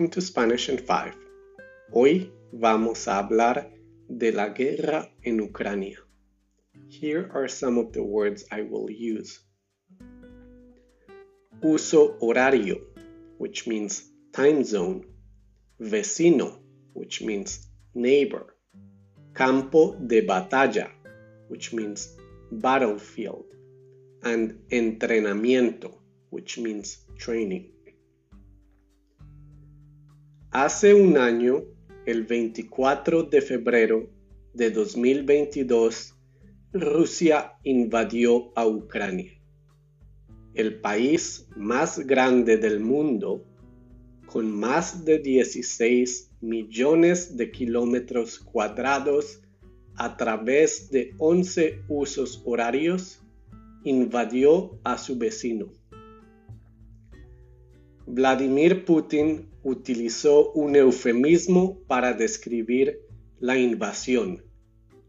Welcome to Spanish in 5. Hoy vamos a hablar de la guerra en Ucrania. Here are some of the words I will use. Uso horario, which means time zone. Vecino, which means neighbor. Campo de batalla, which means battlefield. And entrenamiento, which means training. Hace un año, el 24 de febrero de 2022, Rusia invadió a Ucrania, el país más grande del mundo, con más de 16 millones de kilómetros cuadrados a través de 11 usos horarios, invadió a su vecino. Vladimir Putin utilizó un eufemismo para describir la invasión.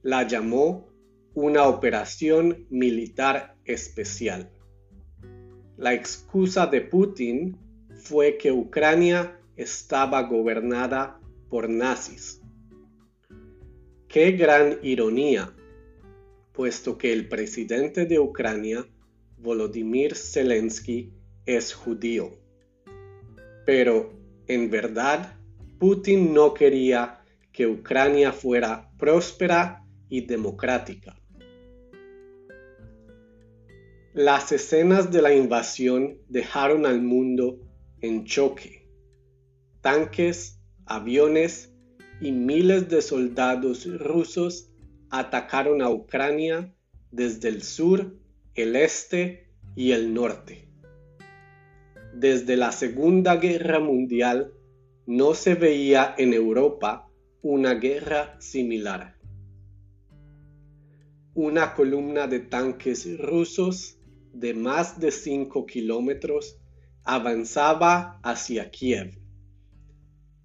La llamó una operación militar especial. La excusa de Putin fue que Ucrania estaba gobernada por nazis. Qué gran ironía, puesto que el presidente de Ucrania, Volodymyr Zelensky, es judío. Pero en verdad, Putin no quería que Ucrania fuera próspera y democrática. Las escenas de la invasión dejaron al mundo en choque. Tanques, aviones y miles de soldados rusos atacaron a Ucrania desde el sur, el este y el norte. Desde la Segunda Guerra Mundial no se veía en Europa una guerra similar. Una columna de tanques rusos de más de 5 kilómetros avanzaba hacia Kiev.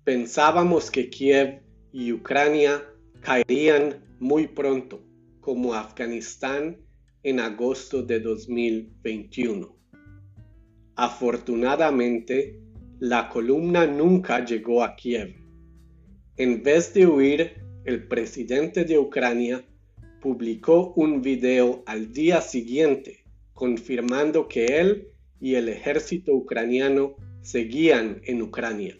Pensábamos que Kiev y Ucrania caerían muy pronto, como Afganistán en agosto de 2021. Afortunadamente, la columna nunca llegó a Kiev. En vez de huir, el presidente de Ucrania publicó un video al día siguiente confirmando que él y el ejército ucraniano seguían en Ucrania.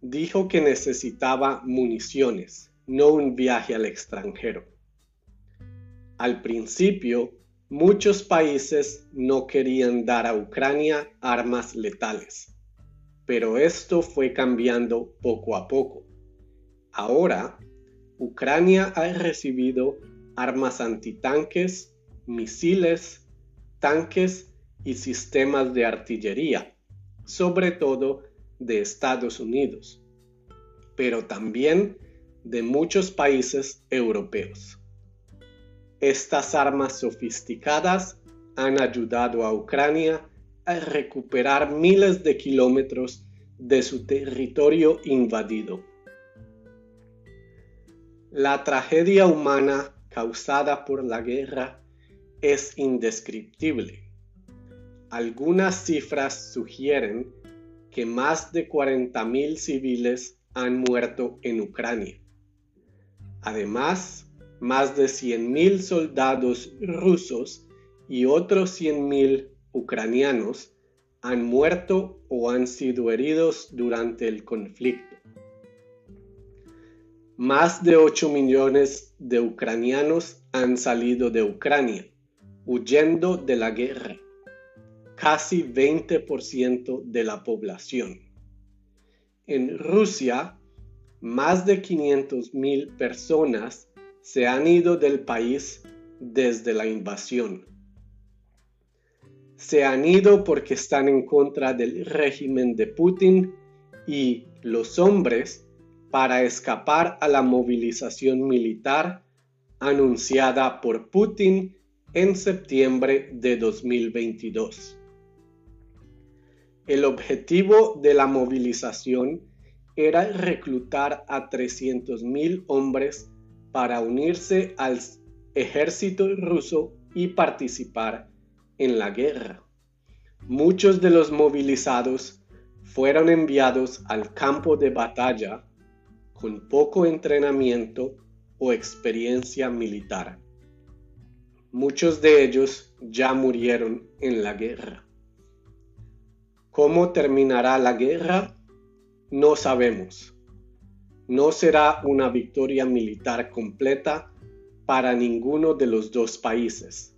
Dijo que necesitaba municiones, no un viaje al extranjero. Al principio, Muchos países no querían dar a Ucrania armas letales, pero esto fue cambiando poco a poco. Ahora, Ucrania ha recibido armas antitanques, misiles, tanques y sistemas de artillería, sobre todo de Estados Unidos, pero también de muchos países europeos. Estas armas sofisticadas han ayudado a Ucrania a recuperar miles de kilómetros de su territorio invadido. La tragedia humana causada por la guerra es indescriptible. Algunas cifras sugieren que más de 40.000 civiles han muerto en Ucrania. Además, más de 100.000 soldados rusos y otros 100.000 ucranianos han muerto o han sido heridos durante el conflicto. Más de 8 millones de ucranianos han salido de Ucrania, huyendo de la guerra, casi 20% de la población. En Rusia, más de 500.000 personas se han ido del país desde la invasión. Se han ido porque están en contra del régimen de Putin y los hombres para escapar a la movilización militar anunciada por Putin en septiembre de 2022. El objetivo de la movilización era reclutar a 300.000 hombres para unirse al ejército ruso y participar en la guerra. Muchos de los movilizados fueron enviados al campo de batalla con poco entrenamiento o experiencia militar. Muchos de ellos ya murieron en la guerra. ¿Cómo terminará la guerra? No sabemos. No será una victoria militar completa para ninguno de los dos países.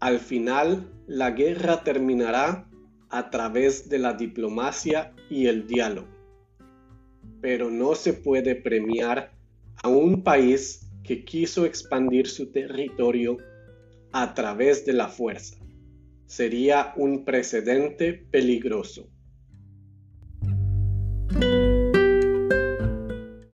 Al final, la guerra terminará a través de la diplomacia y el diálogo. Pero no se puede premiar a un país que quiso expandir su territorio a través de la fuerza. Sería un precedente peligroso.